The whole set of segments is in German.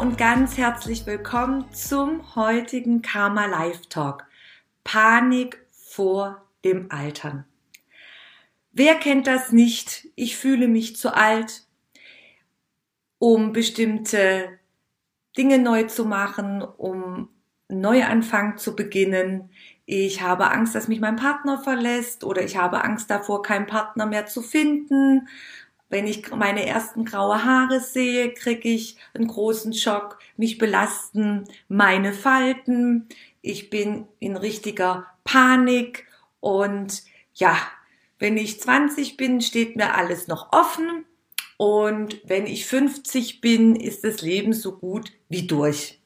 Und ganz herzlich willkommen zum heutigen Karma Live Talk. Panik vor dem Altern. Wer kennt das nicht? Ich fühle mich zu alt, um bestimmte Dinge neu zu machen, um Neuanfang zu beginnen. Ich habe Angst, dass mich mein Partner verlässt oder ich habe Angst davor, keinen Partner mehr zu finden. Wenn ich meine ersten graue Haare sehe, kriege ich einen großen Schock. Mich belasten meine Falten. Ich bin in richtiger Panik und ja, wenn ich 20 bin, steht mir alles noch offen. Und wenn ich 50 bin, ist das Leben so gut wie durch.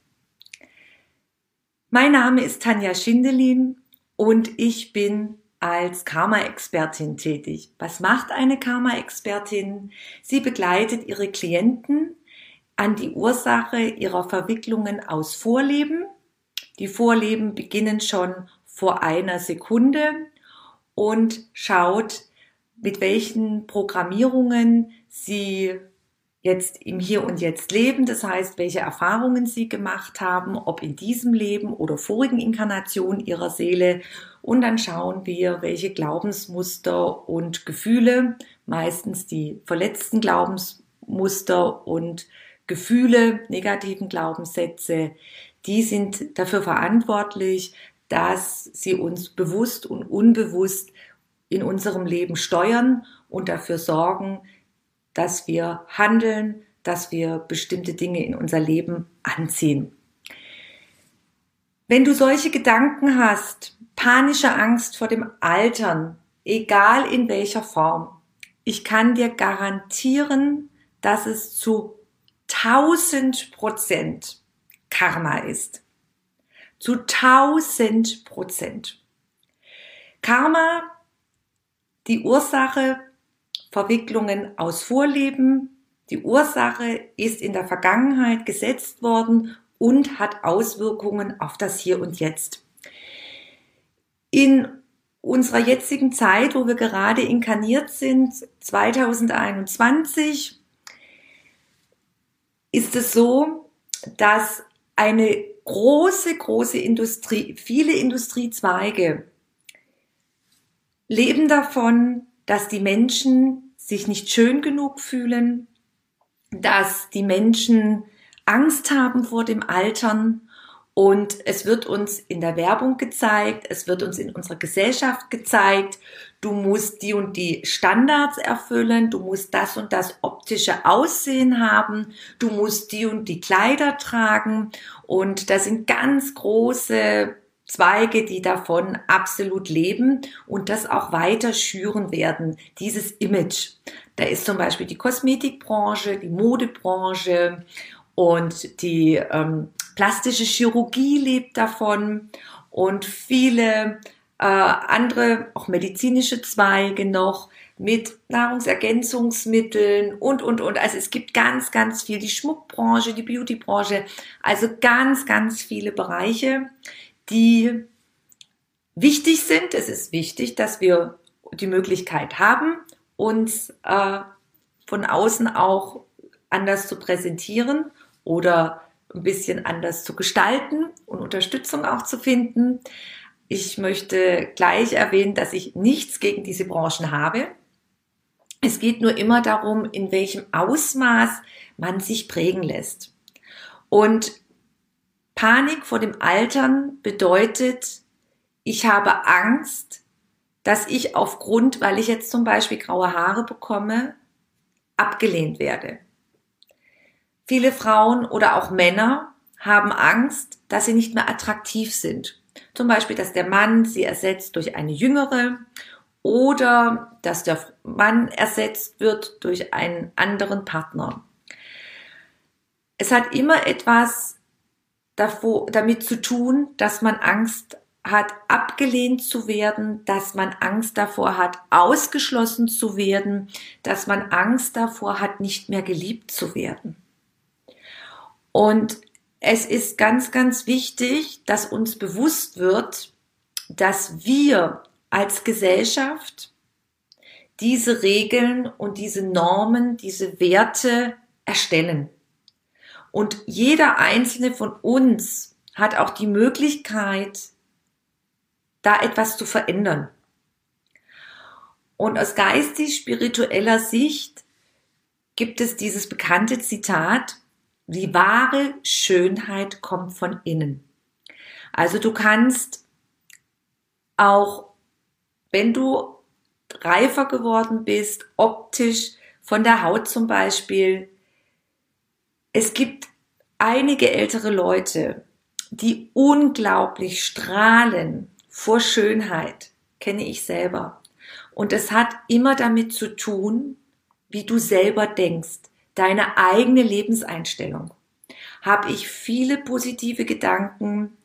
Mein Name ist Tanja Schindelin und ich bin als Karma-Expertin tätig. Was macht eine Karma-Expertin? Sie begleitet ihre Klienten an die Ursache ihrer Verwicklungen aus Vorleben. Die Vorleben beginnen schon vor einer Sekunde und schaut, mit welchen Programmierungen sie jetzt im Hier und Jetzt leben, das heißt, welche Erfahrungen sie gemacht haben, ob in diesem Leben oder vorigen Inkarnation ihrer Seele. Und dann schauen wir, welche Glaubensmuster und Gefühle, meistens die verletzten Glaubensmuster und Gefühle, negativen Glaubenssätze, die sind dafür verantwortlich, dass sie uns bewusst und unbewusst in unserem Leben steuern und dafür sorgen, dass wir handeln, dass wir bestimmte Dinge in unser Leben anziehen. Wenn du solche Gedanken hast, panische Angst vor dem Altern, egal in welcher Form, ich kann dir garantieren, dass es zu 1000 Prozent Karma ist. Zu 1000 Prozent. Karma, die Ursache Verwicklungen aus Vorleben. Die Ursache ist in der Vergangenheit gesetzt worden und hat Auswirkungen auf das Hier und Jetzt. In unserer jetzigen Zeit, wo wir gerade inkarniert sind, 2021, ist es so, dass eine große, große Industrie, viele Industriezweige leben davon, dass die Menschen sich nicht schön genug fühlen, dass die Menschen Angst haben vor dem Altern. Und es wird uns in der Werbung gezeigt, es wird uns in unserer Gesellschaft gezeigt, du musst die und die Standards erfüllen, du musst das und das optische Aussehen haben, du musst die und die Kleider tragen. Und da sind ganz große Zweige, die davon absolut leben und das auch weiter schüren werden, dieses Image. Da ist zum Beispiel die Kosmetikbranche, die Modebranche und die ähm, plastische Chirurgie lebt davon und viele äh, andere, auch medizinische Zweige noch mit Nahrungsergänzungsmitteln und, und, und. Also es gibt ganz, ganz viel, die Schmuckbranche, die Beautybranche, also ganz, ganz viele Bereiche, die wichtig sind. Es ist wichtig, dass wir die Möglichkeit haben, uns äh, von außen auch anders zu präsentieren oder ein bisschen anders zu gestalten und Unterstützung auch zu finden. Ich möchte gleich erwähnen, dass ich nichts gegen diese Branchen habe. Es geht nur immer darum, in welchem Ausmaß man sich prägen lässt. Und Panik vor dem Altern bedeutet, ich habe Angst, dass ich aufgrund, weil ich jetzt zum Beispiel graue Haare bekomme, abgelehnt werde. Viele Frauen oder auch Männer haben Angst, dass sie nicht mehr attraktiv sind. Zum Beispiel, dass der Mann sie ersetzt durch eine jüngere oder dass der Mann ersetzt wird durch einen anderen Partner. Es hat immer etwas davor, damit zu tun, dass man Angst hat, abgelehnt zu werden, dass man Angst davor hat, ausgeschlossen zu werden, dass man Angst davor hat, nicht mehr geliebt zu werden. Und es ist ganz, ganz wichtig, dass uns bewusst wird, dass wir als Gesellschaft diese Regeln und diese Normen, diese Werte erstellen. Und jeder einzelne von uns hat auch die Möglichkeit, da etwas zu verändern. Und aus geistig-spiritueller Sicht gibt es dieses bekannte Zitat, die wahre Schönheit kommt von innen. Also du kannst auch, wenn du reifer geworden bist, optisch, von der Haut zum Beispiel, es gibt einige ältere Leute, die unglaublich strahlen vor Schönheit, kenne ich selber. Und es hat immer damit zu tun, wie du selber denkst, deine eigene Lebenseinstellung. Habe ich viele positive Gedanken,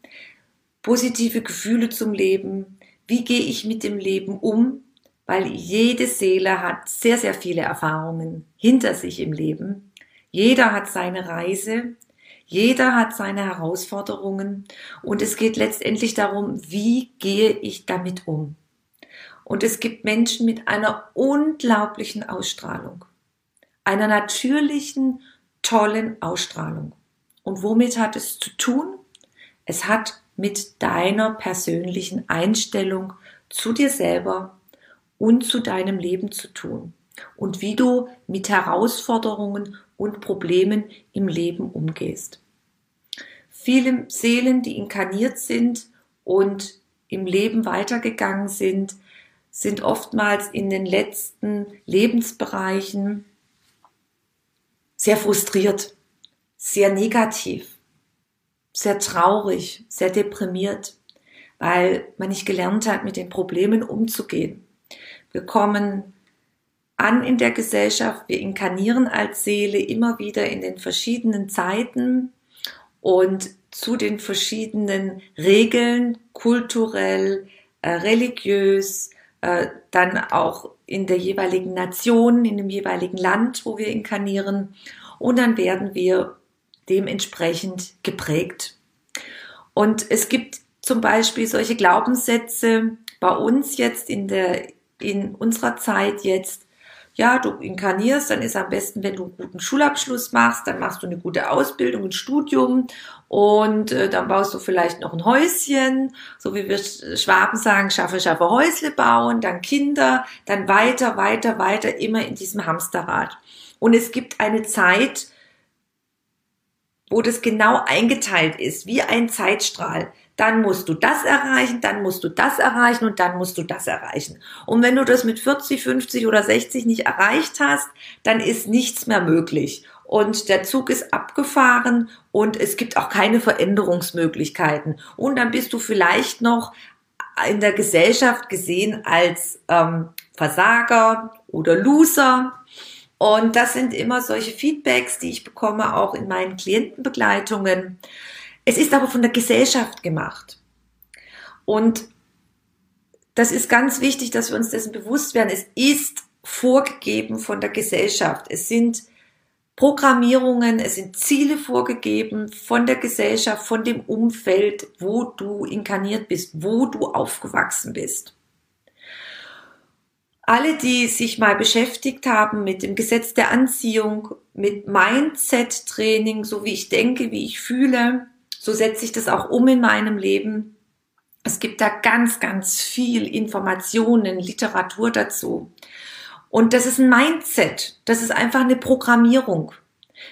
positive Gefühle zum Leben? Wie gehe ich mit dem Leben um? Weil jede Seele hat sehr, sehr viele Erfahrungen hinter sich im Leben. Jeder hat seine Reise, jeder hat seine Herausforderungen und es geht letztendlich darum, wie gehe ich damit um. Und es gibt Menschen mit einer unglaublichen Ausstrahlung, einer natürlichen, tollen Ausstrahlung. Und womit hat es zu tun? Es hat mit deiner persönlichen Einstellung zu dir selber und zu deinem Leben zu tun und wie du mit Herausforderungen und Problemen im Leben umgehst. Viele Seelen, die inkarniert sind und im Leben weitergegangen sind, sind oftmals in den letzten Lebensbereichen sehr frustriert, sehr negativ, sehr traurig, sehr deprimiert, weil man nicht gelernt hat, mit den Problemen umzugehen. Wir kommen an in der Gesellschaft. Wir inkarnieren als Seele immer wieder in den verschiedenen Zeiten und zu den verschiedenen Regeln, kulturell, äh, religiös, äh, dann auch in der jeweiligen Nation, in dem jeweiligen Land, wo wir inkarnieren. Und dann werden wir dementsprechend geprägt. Und es gibt zum Beispiel solche Glaubenssätze bei uns jetzt in der, in unserer Zeit jetzt, ja, du inkarnierst, dann ist am besten, wenn du einen guten Schulabschluss machst, dann machst du eine gute Ausbildung, ein Studium und äh, dann baust du vielleicht noch ein Häuschen, so wie wir Schwaben sagen, schaffe, schaffe Häusle bauen, dann Kinder, dann weiter, weiter, weiter, immer in diesem Hamsterrad. Und es gibt eine Zeit, wo das genau eingeteilt ist, wie ein Zeitstrahl dann musst du das erreichen, dann musst du das erreichen und dann musst du das erreichen. Und wenn du das mit 40, 50 oder 60 nicht erreicht hast, dann ist nichts mehr möglich. Und der Zug ist abgefahren und es gibt auch keine Veränderungsmöglichkeiten. Und dann bist du vielleicht noch in der Gesellschaft gesehen als ähm, Versager oder Loser. Und das sind immer solche Feedbacks, die ich bekomme, auch in meinen Klientenbegleitungen. Es ist aber von der Gesellschaft gemacht. Und das ist ganz wichtig, dass wir uns dessen bewusst werden. Es ist vorgegeben von der Gesellschaft. Es sind Programmierungen, es sind Ziele vorgegeben von der Gesellschaft, von dem Umfeld, wo du inkarniert bist, wo du aufgewachsen bist. Alle, die sich mal beschäftigt haben mit dem Gesetz der Anziehung, mit Mindset-Training, so wie ich denke, wie ich fühle, so setze ich das auch um in meinem Leben. Es gibt da ganz, ganz viel Informationen, Literatur dazu. Und das ist ein Mindset. Das ist einfach eine Programmierung.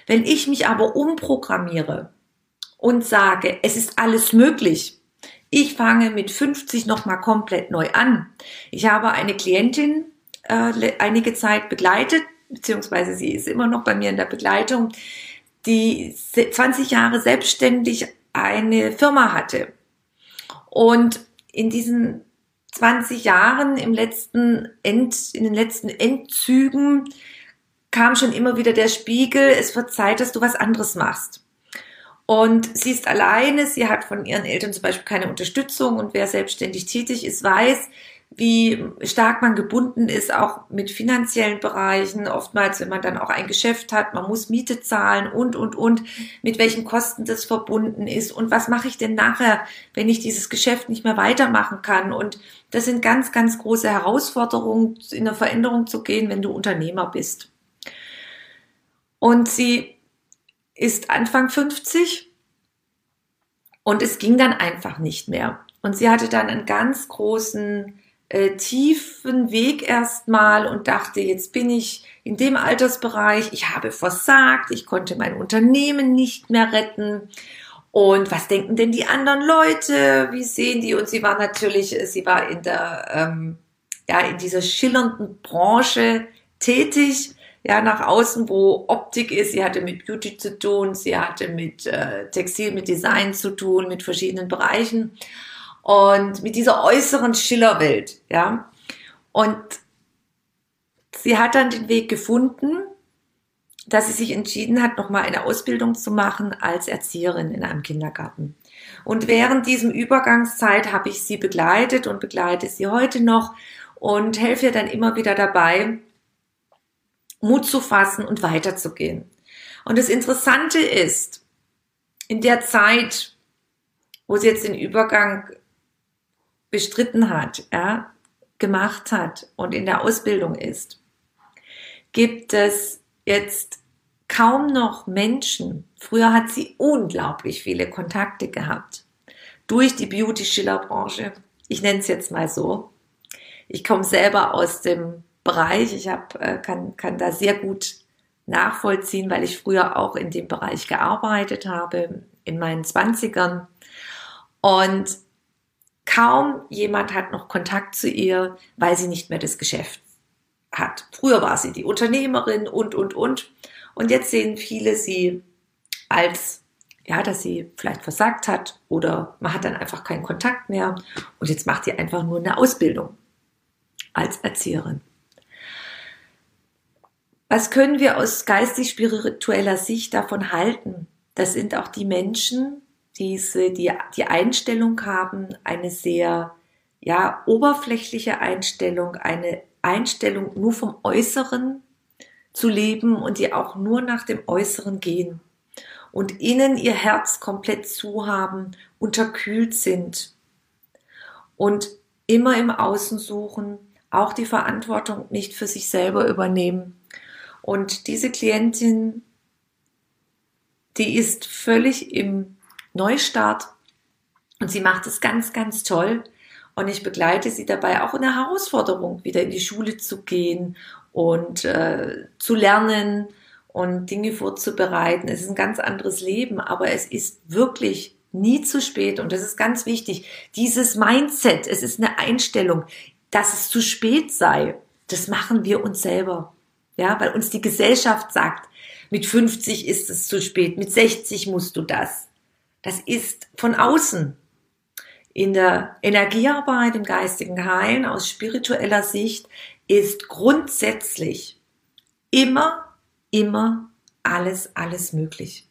Wenn ich mich aber umprogrammiere und sage, es ist alles möglich, ich fange mit 50 nochmal komplett neu an. Ich habe eine Klientin äh, einige Zeit begleitet, beziehungsweise sie ist immer noch bei mir in der Begleitung, die 20 Jahre selbstständig eine Firma hatte. Und in diesen 20 Jahren im letzten End, in den letzten Endzügen kam schon immer wieder der Spiegel, es wird Zeit, dass du was anderes machst. Und sie ist alleine, sie hat von ihren Eltern zum Beispiel keine Unterstützung und wer selbstständig tätig ist, weiß, wie stark man gebunden ist, auch mit finanziellen Bereichen. Oftmals, wenn man dann auch ein Geschäft hat, man muss Miete zahlen und, und, und, mit welchen Kosten das verbunden ist. Und was mache ich denn nachher, wenn ich dieses Geschäft nicht mehr weitermachen kann? Und das sind ganz, ganz große Herausforderungen, in der Veränderung zu gehen, wenn du Unternehmer bist. Und sie ist Anfang 50 und es ging dann einfach nicht mehr. Und sie hatte dann einen ganz großen äh, tiefen Weg erstmal und dachte, jetzt bin ich in dem Altersbereich, ich habe versagt, ich konnte mein Unternehmen nicht mehr retten. Und was denken denn die anderen Leute? Wie sehen die? Und sie war natürlich, sie war in der, ähm, ja, in dieser schillernden Branche tätig, ja, nach außen, wo Optik ist. Sie hatte mit Beauty zu tun, sie hatte mit äh, Textil, mit Design zu tun, mit verschiedenen Bereichen und mit dieser äußeren Schillerwelt, ja. Und sie hat dann den Weg gefunden, dass sie sich entschieden hat, nochmal eine Ausbildung zu machen als Erzieherin in einem Kindergarten. Und während diesem Übergangszeit habe ich sie begleitet und begleite sie heute noch und helfe ihr dann immer wieder dabei, Mut zu fassen und weiterzugehen. Und das Interessante ist, in der Zeit, wo sie jetzt den Übergang bestritten hat, ja, gemacht hat und in der Ausbildung ist, gibt es jetzt kaum noch Menschen. Früher hat sie unglaublich viele Kontakte gehabt durch die Beauty-Schiller-Branche. Ich nenne es jetzt mal so. Ich komme selber aus dem Bereich. Ich hab, äh, kann, kann da sehr gut nachvollziehen, weil ich früher auch in dem Bereich gearbeitet habe, in meinen Zwanzigern. Und Kaum jemand hat noch Kontakt zu ihr, weil sie nicht mehr das Geschäft hat. Früher war sie die Unternehmerin und, und, und. Und jetzt sehen viele sie als, ja, dass sie vielleicht versagt hat oder man hat dann einfach keinen Kontakt mehr und jetzt macht sie einfach nur eine Ausbildung als Erzieherin. Was können wir aus geistig-spiritueller Sicht davon halten? Das sind auch die Menschen, diese, die, die Einstellung haben, eine sehr, ja, oberflächliche Einstellung, eine Einstellung nur vom Äußeren zu leben und die auch nur nach dem Äußeren gehen und innen ihr Herz komplett zu haben, unterkühlt sind und immer im Außen suchen, auch die Verantwortung nicht für sich selber übernehmen. Und diese Klientin, die ist völlig im Neustart. Und sie macht es ganz, ganz toll. Und ich begleite sie dabei auch in der Herausforderung, wieder in die Schule zu gehen und äh, zu lernen und Dinge vorzubereiten. Es ist ein ganz anderes Leben, aber es ist wirklich nie zu spät. Und das ist ganz wichtig. Dieses Mindset, es ist eine Einstellung, dass es zu spät sei. Das machen wir uns selber. Ja, weil uns die Gesellschaft sagt, mit 50 ist es zu spät, mit 60 musst du das. Das ist von außen. In der Energiearbeit, im geistigen Heilen aus spiritueller Sicht ist grundsätzlich immer, immer alles, alles möglich.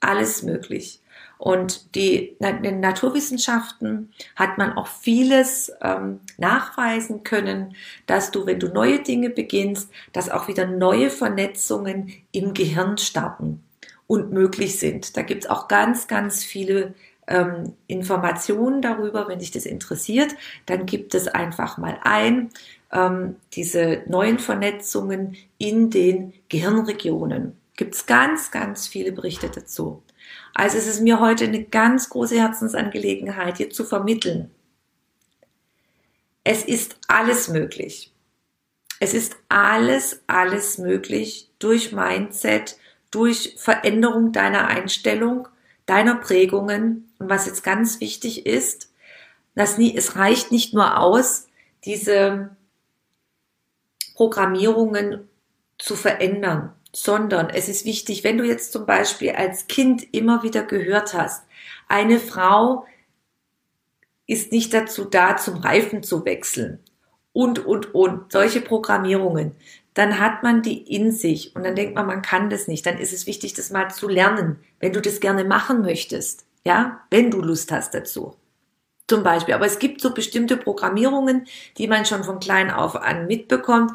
Alles möglich. Und die, in den Naturwissenschaften hat man auch vieles ähm, nachweisen können, dass du, wenn du neue Dinge beginnst, dass auch wieder neue Vernetzungen im Gehirn starten und möglich sind. Da gibt es auch ganz, ganz viele ähm, Informationen darüber. Wenn dich das interessiert, dann gibt es einfach mal ein, ähm, diese neuen Vernetzungen in den Gehirnregionen. Gibt es ganz, ganz viele Berichte dazu. Also es ist mir heute eine ganz große Herzensangelegenheit, hier zu vermitteln. Es ist alles möglich. Es ist alles, alles möglich durch Mindset, durch Veränderung deiner Einstellung, deiner Prägungen. Und was jetzt ganz wichtig ist, dass nie, es reicht nicht nur aus, diese Programmierungen zu verändern, sondern es ist wichtig, wenn du jetzt zum Beispiel als Kind immer wieder gehört hast, eine Frau ist nicht dazu da, zum Reifen zu wechseln. Und, und, und. Solche Programmierungen. Dann hat man die in sich und dann denkt man, man kann das nicht. Dann ist es wichtig, das mal zu lernen, wenn du das gerne machen möchtest. Ja, wenn du Lust hast dazu. Zum Beispiel. Aber es gibt so bestimmte Programmierungen, die man schon von klein auf an mitbekommt.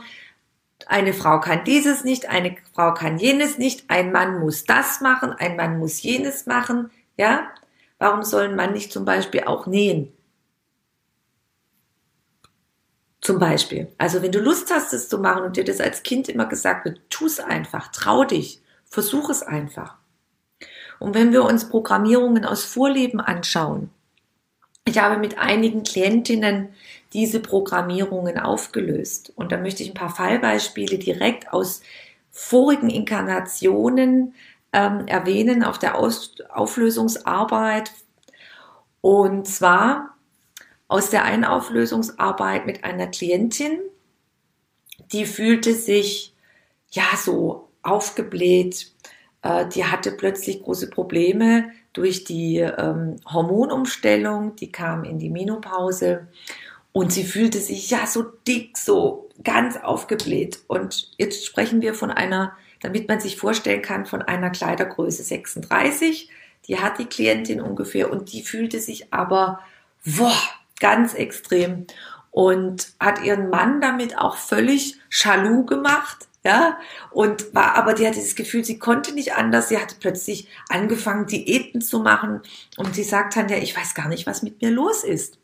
Eine Frau kann dieses nicht, eine Frau kann jenes nicht, ein Mann muss das machen, ein Mann muss jenes machen. Ja, warum soll ein Mann nicht zum Beispiel auch nähen? Zum Beispiel. Also wenn du Lust hast, es zu machen und dir das als Kind immer gesagt wird, tu es einfach, trau dich, versuch es einfach. Und wenn wir uns Programmierungen aus Vorleben anschauen, ich habe mit einigen Klientinnen diese Programmierungen aufgelöst. Und da möchte ich ein paar Fallbeispiele direkt aus vorigen Inkarnationen ähm, erwähnen auf der aus Auflösungsarbeit. Und zwar aus der Einauflösungsarbeit mit einer Klientin, die fühlte sich ja so aufgebläht, äh, die hatte plötzlich große Probleme durch die ähm, Hormonumstellung, die kam in die Menopause. Und sie fühlte sich ja so dick, so ganz aufgebläht. Und jetzt sprechen wir von einer, damit man sich vorstellen kann, von einer Kleidergröße 36. Die hat die Klientin ungefähr. Und die fühlte sich aber boah, ganz extrem und hat ihren Mann damit auch völlig schalu gemacht. Ja, und war, aber die hatte das Gefühl, sie konnte nicht anders. Sie hatte plötzlich angefangen, Diäten zu machen. Und sie sagt dann ja, ich weiß gar nicht, was mit mir los ist.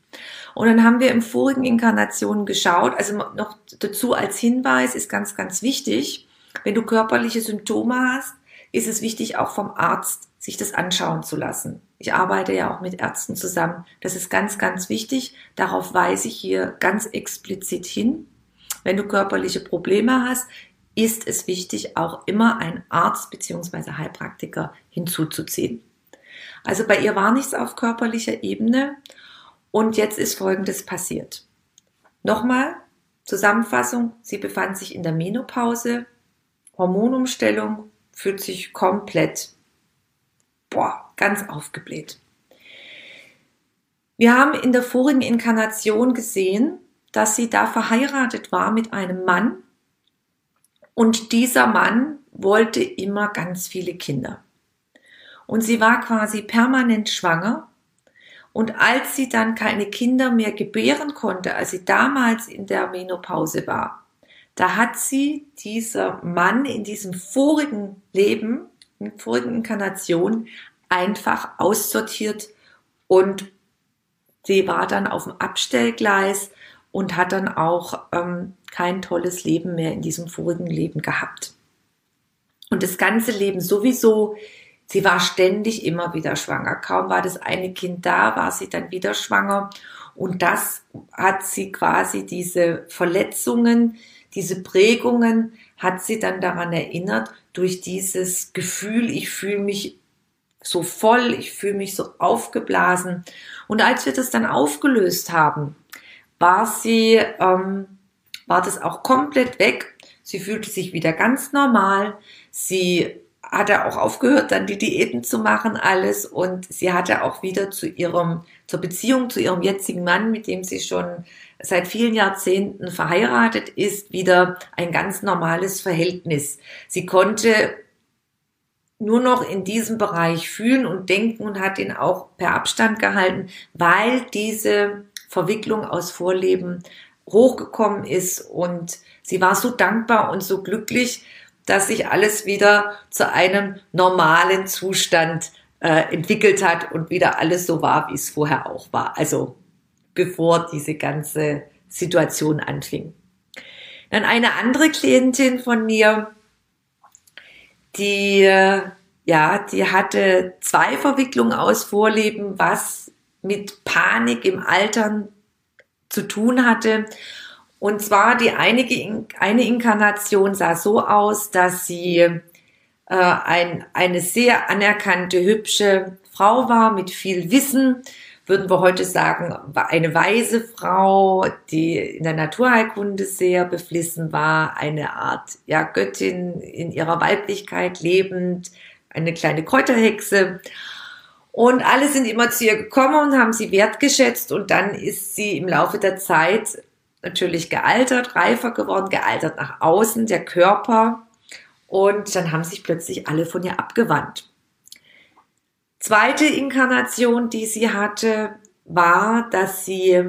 Und dann haben wir im vorigen Inkarnationen geschaut, also noch dazu als Hinweis ist ganz, ganz wichtig, wenn du körperliche Symptome hast, ist es wichtig, auch vom Arzt sich das anschauen zu lassen. Ich arbeite ja auch mit Ärzten zusammen. Das ist ganz, ganz wichtig. Darauf weise ich hier ganz explizit hin. Wenn du körperliche Probleme hast, ist es wichtig, auch immer einen Arzt bzw. Heilpraktiker hinzuzuziehen. Also bei ihr war nichts auf körperlicher Ebene und jetzt ist Folgendes passiert. Nochmal, Zusammenfassung, sie befand sich in der Menopause, Hormonumstellung, fühlt sich komplett boah, ganz aufgebläht. Wir haben in der vorigen Inkarnation gesehen, dass sie da verheiratet war mit einem Mann und dieser Mann wollte immer ganz viele Kinder. Und sie war quasi permanent schwanger und als sie dann keine Kinder mehr gebären konnte, als sie damals in der Menopause war, da hat sie dieser Mann in diesem vorigen Leben vorigen Inkarnation einfach aussortiert und sie war dann auf dem Abstellgleis und hat dann auch ähm, kein tolles Leben mehr in diesem vorigen Leben gehabt. Und das ganze Leben sowieso, sie war ständig immer wieder schwanger. Kaum war das eine Kind da, war sie dann wieder schwanger. Und das hat sie quasi diese Verletzungen, diese Prägungen, hat sie dann daran erinnert, durch dieses Gefühl, ich fühle mich so voll, ich fühle mich so aufgeblasen. Und als wir das dann aufgelöst haben, war sie, ähm, war das auch komplett weg. Sie fühlte sich wieder ganz normal. Sie hatte auch aufgehört, dann die Diäten zu machen, alles. Und sie hatte auch wieder zu ihrem, zur Beziehung zu ihrem jetzigen Mann, mit dem sie schon seit vielen Jahrzehnten verheiratet ist, wieder ein ganz normales Verhältnis. Sie konnte nur noch in diesem Bereich fühlen und denken und hat ihn auch per Abstand gehalten, weil diese Verwicklung aus Vorleben hochgekommen ist und sie war so dankbar und so glücklich, dass sich alles wieder zu einem normalen Zustand äh, entwickelt hat und wieder alles so war, wie es vorher auch war. Also bevor diese ganze Situation anfing. Dann eine andere Klientin von mir, die, ja, die hatte zwei Verwicklungen aus Vorleben, was mit Panik im Altern zu tun hatte. Und zwar die einige, eine Inkarnation sah so aus, dass sie äh, ein, eine sehr anerkannte, hübsche Frau war mit viel Wissen, würden wir heute sagen, eine weise Frau, die in der Naturheilkunde sehr beflissen war, eine Art ja, Göttin in ihrer Weiblichkeit lebend, eine kleine Kräuterhexe. Und alle sind immer zu ihr gekommen und haben sie wertgeschätzt und dann ist sie im Laufe der Zeit natürlich gealtert, reifer geworden, gealtert nach außen, der Körper. Und dann haben sich plötzlich alle von ihr abgewandt. Zweite Inkarnation, die sie hatte, war, dass sie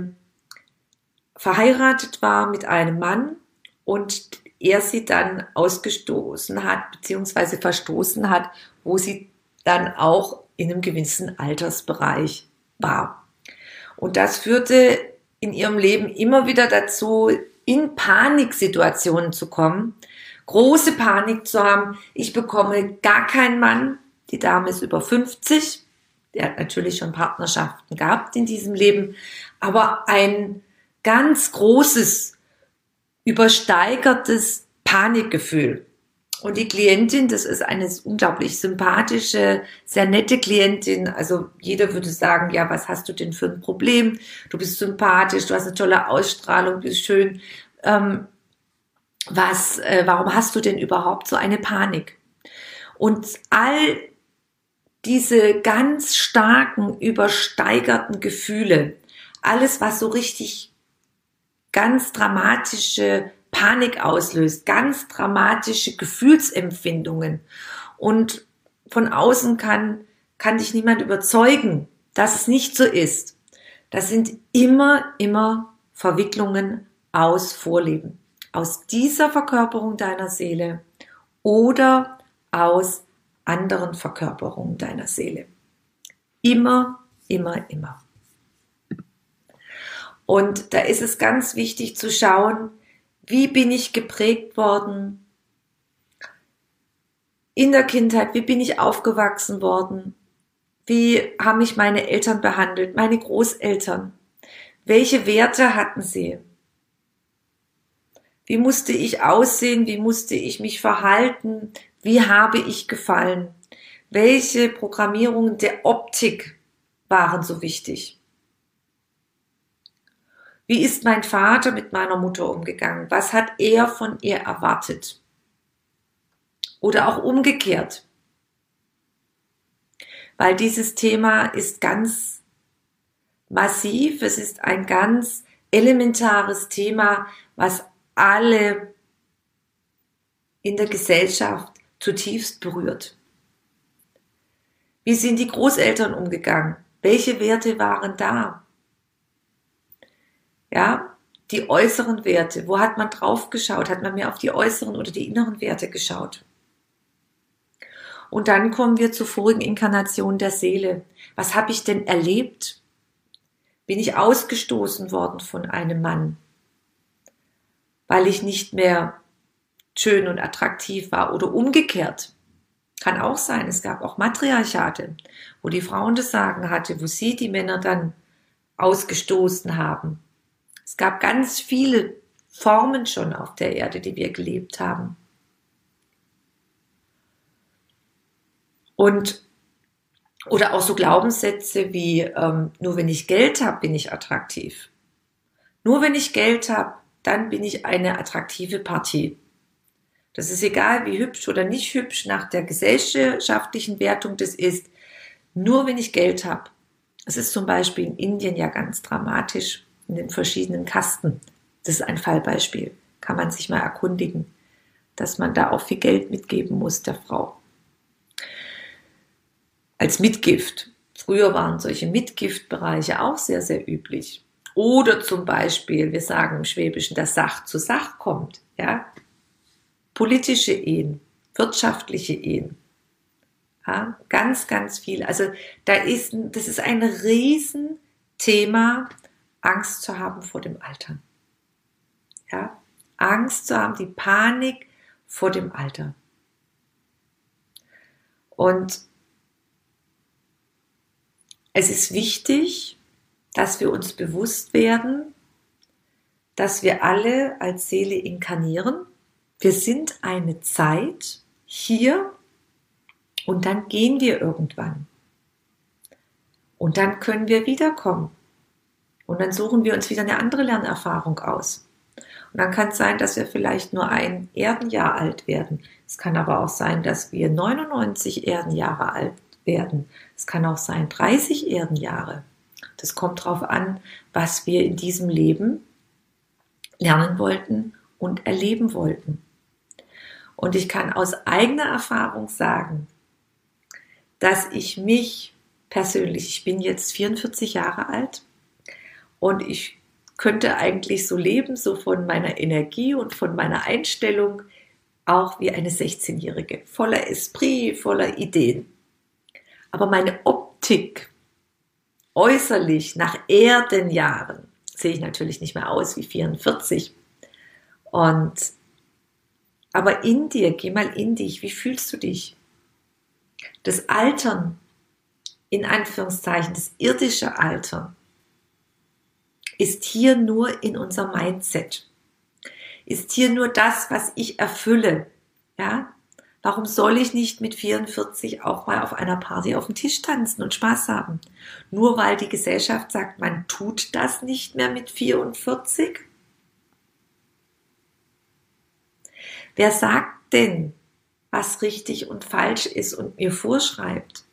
verheiratet war mit einem Mann und er sie dann ausgestoßen hat, beziehungsweise verstoßen hat, wo sie dann auch in einem gewissen Altersbereich war. Und das führte in ihrem Leben immer wieder dazu, in Paniksituationen zu kommen, große Panik zu haben. Ich bekomme gar keinen Mann. Die Dame ist über 50. Der hat natürlich schon Partnerschaften gehabt in diesem Leben, aber ein ganz großes, übersteigertes Panikgefühl. Und die Klientin, das ist eine unglaublich sympathische, sehr nette Klientin. Also jeder würde sagen, ja, was hast du denn für ein Problem? Du bist sympathisch, du hast eine tolle Ausstrahlung, bist schön. Ähm, was, äh, warum hast du denn überhaupt so eine Panik? Und all diese ganz starken, übersteigerten Gefühle, alles, was so richtig ganz dramatische Panik auslöst, ganz dramatische Gefühlsempfindungen. Und von außen kann, kann dich niemand überzeugen, dass es nicht so ist. Das sind immer, immer Verwicklungen aus Vorleben. Aus dieser Verkörperung deiner Seele oder aus anderen Verkörperungen deiner Seele. Immer, immer, immer. Und da ist es ganz wichtig zu schauen, wie bin ich geprägt worden in der Kindheit? Wie bin ich aufgewachsen worden? Wie haben mich meine Eltern behandelt, meine Großeltern? Welche Werte hatten sie? Wie musste ich aussehen? Wie musste ich mich verhalten? Wie habe ich gefallen? Welche Programmierungen der Optik waren so wichtig? Wie ist mein Vater mit meiner Mutter umgegangen? Was hat er von ihr erwartet? Oder auch umgekehrt. Weil dieses Thema ist ganz massiv, es ist ein ganz elementares Thema, was alle in der Gesellschaft zutiefst berührt. Wie sind die Großeltern umgegangen? Welche Werte waren da? Ja, die äußeren Werte. Wo hat man drauf geschaut? Hat man mehr auf die äußeren oder die inneren Werte geschaut? Und dann kommen wir zur vorigen Inkarnation der Seele. Was habe ich denn erlebt? Bin ich ausgestoßen worden von einem Mann, weil ich nicht mehr schön und attraktiv war oder umgekehrt? Kann auch sein. Es gab auch Matriarchate, wo die Frauen das Sagen hatte, wo sie die Männer dann ausgestoßen haben. Es gab ganz viele Formen schon auf der Erde, die wir gelebt haben. Und oder auch so Glaubenssätze wie ähm, nur wenn ich Geld habe, bin ich attraktiv. Nur wenn ich Geld habe, dann bin ich eine attraktive Partie. Das ist egal, wie hübsch oder nicht hübsch nach der gesellschaftlichen Wertung das ist. Nur wenn ich Geld habe. Es ist zum Beispiel in Indien ja ganz dramatisch in den verschiedenen Kasten. Das ist ein Fallbeispiel. Kann man sich mal erkundigen, dass man da auch viel Geld mitgeben muss der Frau. Als Mitgift. Früher waren solche Mitgiftbereiche auch sehr, sehr üblich. Oder zum Beispiel, wir sagen im Schwäbischen, dass Sach zu Sach kommt. Ja? Politische Ehen, wirtschaftliche Ehen. Ja? Ganz, ganz viel. Also da ist, das ist ein Riesenthema, Angst zu haben vor dem Altern. Ja, Angst zu haben, die Panik vor dem Alter. Und es ist wichtig, dass wir uns bewusst werden, dass wir alle als Seele inkarnieren. Wir sind eine Zeit hier und dann gehen wir irgendwann. Und dann können wir wiederkommen. Und dann suchen wir uns wieder eine andere Lernerfahrung aus. Und dann kann es sein, dass wir vielleicht nur ein Erdenjahr alt werden. Es kann aber auch sein, dass wir 99 Erdenjahre alt werden. Es kann auch sein 30 Erdenjahre. Das kommt darauf an, was wir in diesem Leben lernen wollten und erleben wollten. Und ich kann aus eigener Erfahrung sagen, dass ich mich persönlich, ich bin jetzt 44 Jahre alt und ich könnte eigentlich so leben, so von meiner Energie und von meiner Einstellung, auch wie eine 16-Jährige, voller Esprit, voller Ideen. Aber meine Optik, äußerlich nach Erdenjahren, sehe ich natürlich nicht mehr aus wie 44. Und, aber in dir, geh mal in dich, wie fühlst du dich? Das Altern, in Anführungszeichen, das irdische Altern, ist hier nur in unser Mindset. Ist hier nur das, was ich erfülle. Ja? Warum soll ich nicht mit 44 auch mal auf einer Party auf dem Tisch tanzen und Spaß haben? Nur weil die Gesellschaft sagt, man tut das nicht mehr mit 44? Wer sagt denn, was richtig und falsch ist und mir vorschreibt?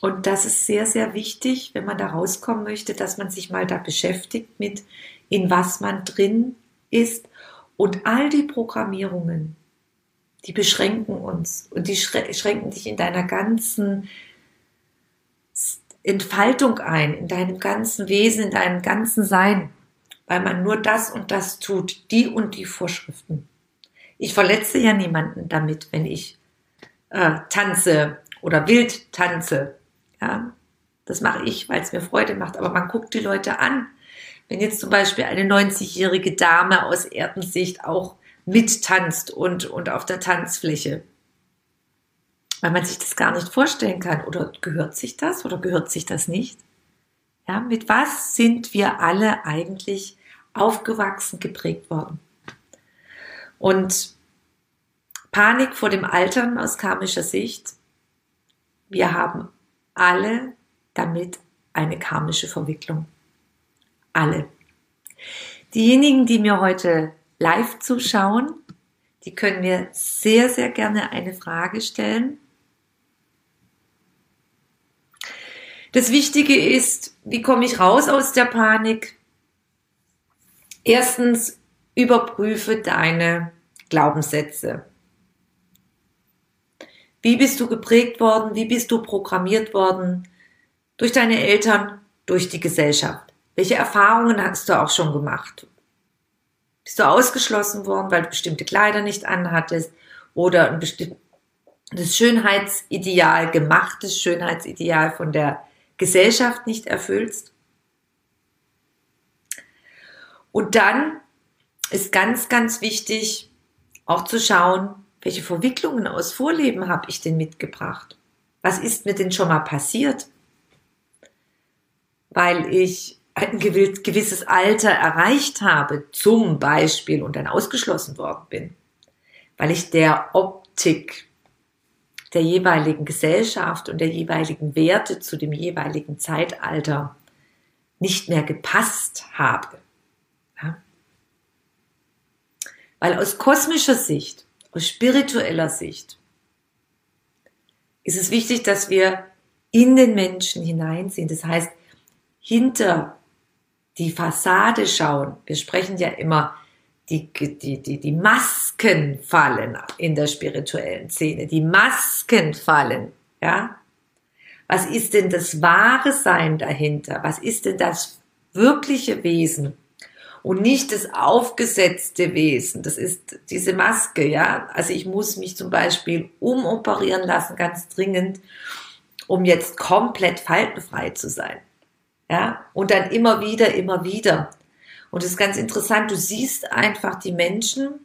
Und das ist sehr, sehr wichtig, wenn man da rauskommen möchte, dass man sich mal da beschäftigt mit, in was man drin ist. Und all die Programmierungen, die beschränken uns und die schränken dich in deiner ganzen Entfaltung ein, in deinem ganzen Wesen, in deinem ganzen Sein, weil man nur das und das tut, die und die Vorschriften. Ich verletze ja niemanden damit, wenn ich äh, tanze oder wild tanze ja, das mache ich, weil es mir Freude macht. Aber man guckt die Leute an. Wenn jetzt zum Beispiel eine 90-jährige Dame aus Erdensicht auch mittanzt und, und auf der Tanzfläche, weil man sich das gar nicht vorstellen kann. Oder gehört sich das oder gehört sich das nicht? Ja, mit was sind wir alle eigentlich aufgewachsen, geprägt worden? Und Panik vor dem Altern aus karmischer Sicht. Wir haben alle damit eine karmische Verwicklung. Alle. Diejenigen, die mir heute live zuschauen, die können mir sehr, sehr gerne eine Frage stellen. Das Wichtige ist, wie komme ich raus aus der Panik? Erstens, überprüfe deine Glaubenssätze. Wie bist du geprägt worden? Wie bist du programmiert worden? Durch deine Eltern, durch die Gesellschaft. Welche Erfahrungen hast du auch schon gemacht? Bist du ausgeschlossen worden, weil du bestimmte Kleider nicht anhattest oder ein bestimmtes Schönheitsideal, gemachtes Schönheitsideal von der Gesellschaft nicht erfüllst? Und dann ist ganz, ganz wichtig, auch zu schauen, welche Verwicklungen aus Vorleben habe ich denn mitgebracht? Was ist mir denn schon mal passiert? Weil ich ein gewisses Alter erreicht habe, zum Beispiel, und dann ausgeschlossen worden bin. Weil ich der Optik der jeweiligen Gesellschaft und der jeweiligen Werte zu dem jeweiligen Zeitalter nicht mehr gepasst habe. Ja? Weil aus kosmischer Sicht aus spiritueller Sicht ist es wichtig, dass wir in den Menschen hineinsehen. Das heißt, hinter die Fassade schauen. Wir sprechen ja immer, die, die, die, die Masken fallen in der spirituellen Szene. Die Masken fallen, ja. Was ist denn das wahre Sein dahinter? Was ist denn das wirkliche Wesen? Und nicht das aufgesetzte Wesen. Das ist diese Maske, ja. Also ich muss mich zum Beispiel umoperieren lassen, ganz dringend, um jetzt komplett faltenfrei zu sein. Ja, und dann immer wieder, immer wieder. Und das ist ganz interessant. Du siehst einfach die Menschen,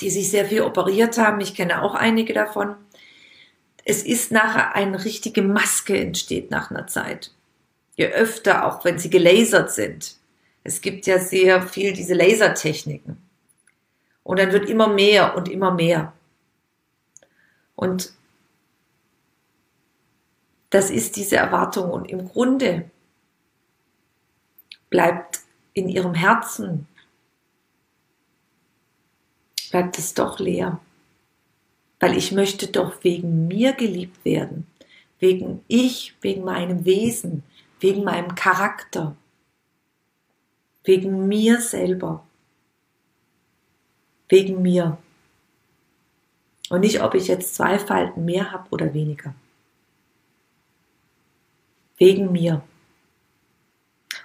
die sich sehr viel operiert haben. Ich kenne auch einige davon. Es ist nachher eine richtige Maske entsteht nach einer Zeit. Je öfter, auch wenn sie gelasert sind. Es gibt ja sehr viel diese Lasertechniken. Und dann wird immer mehr und immer mehr. Und das ist diese Erwartung. Und im Grunde bleibt in ihrem Herzen, bleibt es doch leer. Weil ich möchte doch wegen mir geliebt werden. Wegen ich, wegen meinem Wesen, wegen meinem Charakter. Wegen mir selber. Wegen mir. Und nicht, ob ich jetzt zwei Falten mehr habe oder weniger. Wegen mir.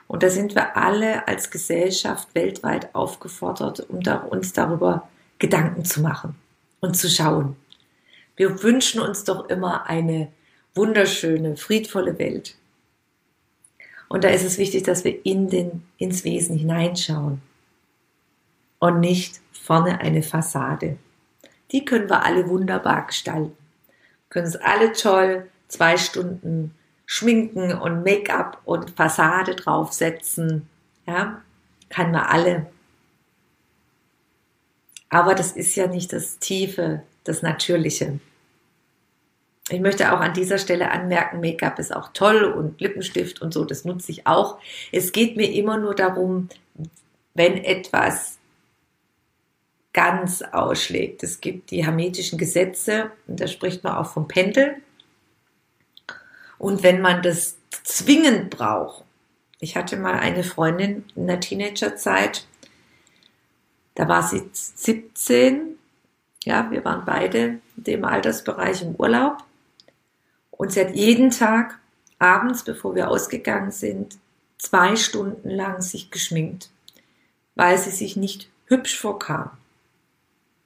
Und da sind wir alle als Gesellschaft weltweit aufgefordert, um uns darüber Gedanken zu machen und zu schauen. Wir wünschen uns doch immer eine wunderschöne, friedvolle Welt. Und da ist es wichtig, dass wir in den, ins Wesen hineinschauen und nicht vorne eine Fassade. Die können wir alle wunderbar gestalten. Können es alle toll zwei Stunden Schminken und Make-up und Fassade draufsetzen. Ja, kann man alle. Aber das ist ja nicht das Tiefe, das Natürliche. Ich möchte auch an dieser Stelle anmerken, Make-up ist auch toll und Lippenstift und so, das nutze ich auch. Es geht mir immer nur darum, wenn etwas ganz ausschlägt. Es gibt die hermetischen Gesetze, und da spricht man auch vom Pendel. Und wenn man das zwingend braucht, ich hatte mal eine Freundin in der Teenagerzeit, da war sie 17, ja, wir waren beide in dem Altersbereich im Urlaub und sie hat jeden Tag abends, bevor wir ausgegangen sind, zwei Stunden lang sich geschminkt, weil sie sich nicht hübsch vorkam.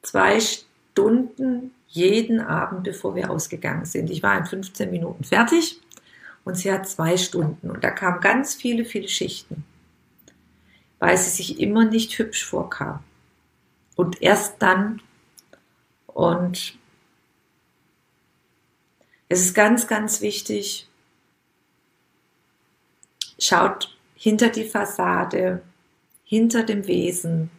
Zwei Stunden jeden Abend, bevor wir ausgegangen sind. Ich war in 15 Minuten fertig und sie hat zwei Stunden und da kamen ganz viele, viele Schichten, weil sie sich immer nicht hübsch vorkam. Und erst dann und es ist ganz, ganz wichtig, schaut hinter die Fassade, hinter dem Wesen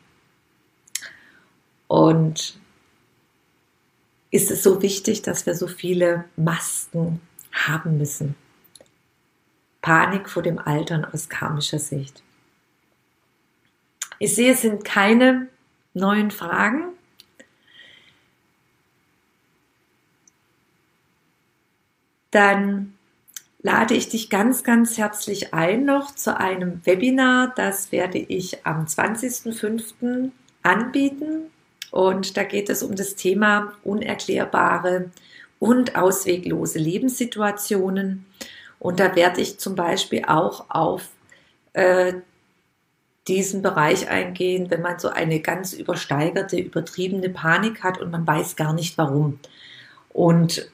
und ist es so wichtig, dass wir so viele Masken haben müssen. Panik vor dem Altern aus karmischer Sicht. Ich sehe, es sind keine neuen Fragen. Dann lade ich dich ganz, ganz herzlich ein noch zu einem Webinar. Das werde ich am 20.05. anbieten. Und da geht es um das Thema unerklärbare und ausweglose Lebenssituationen. Und da werde ich zum Beispiel auch auf äh, diesen Bereich eingehen, wenn man so eine ganz übersteigerte, übertriebene Panik hat und man weiß gar nicht warum. Und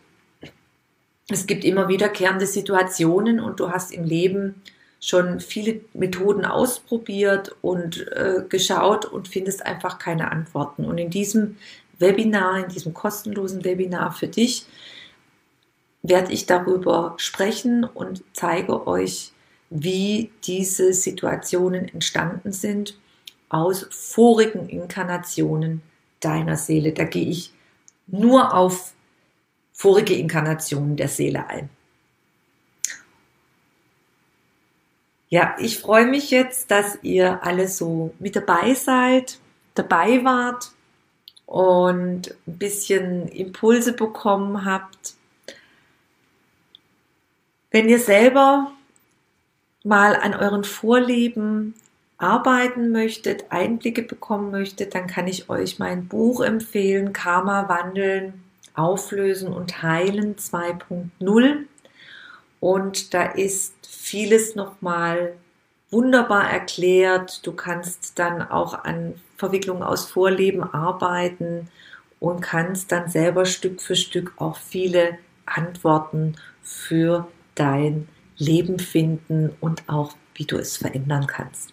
es gibt immer wiederkehrende Situationen und du hast im Leben schon viele Methoden ausprobiert und äh, geschaut und findest einfach keine Antworten. Und in diesem Webinar, in diesem kostenlosen Webinar für dich, werde ich darüber sprechen und zeige euch, wie diese Situationen entstanden sind aus vorigen Inkarnationen deiner Seele. Da gehe ich nur auf vorige Inkarnationen der Seele ein. Ja, ich freue mich jetzt, dass ihr alle so mit dabei seid, dabei wart und ein bisschen Impulse bekommen habt wenn ihr selber mal an euren Vorleben arbeiten möchtet, Einblicke bekommen möchtet, dann kann ich euch mein Buch empfehlen, Karma wandeln, auflösen und heilen 2.0. Und da ist vieles nochmal wunderbar erklärt. Du kannst dann auch an Verwicklungen aus Vorleben arbeiten und kannst dann selber Stück für Stück auch viele Antworten für dein Leben finden und auch wie du es verändern kannst.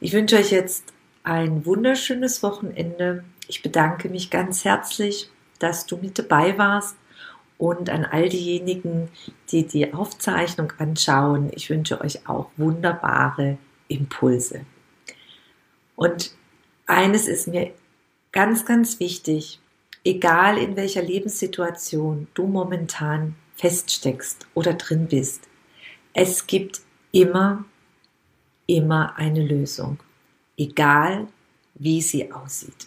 Ich wünsche euch jetzt ein wunderschönes Wochenende. Ich bedanke mich ganz herzlich, dass du mit dabei warst und an all diejenigen, die die Aufzeichnung anschauen. Ich wünsche euch auch wunderbare Impulse. Und eines ist mir ganz, ganz wichtig, egal in welcher Lebenssituation du momentan feststeckst oder drin bist. Es gibt immer, immer eine Lösung, egal wie sie aussieht.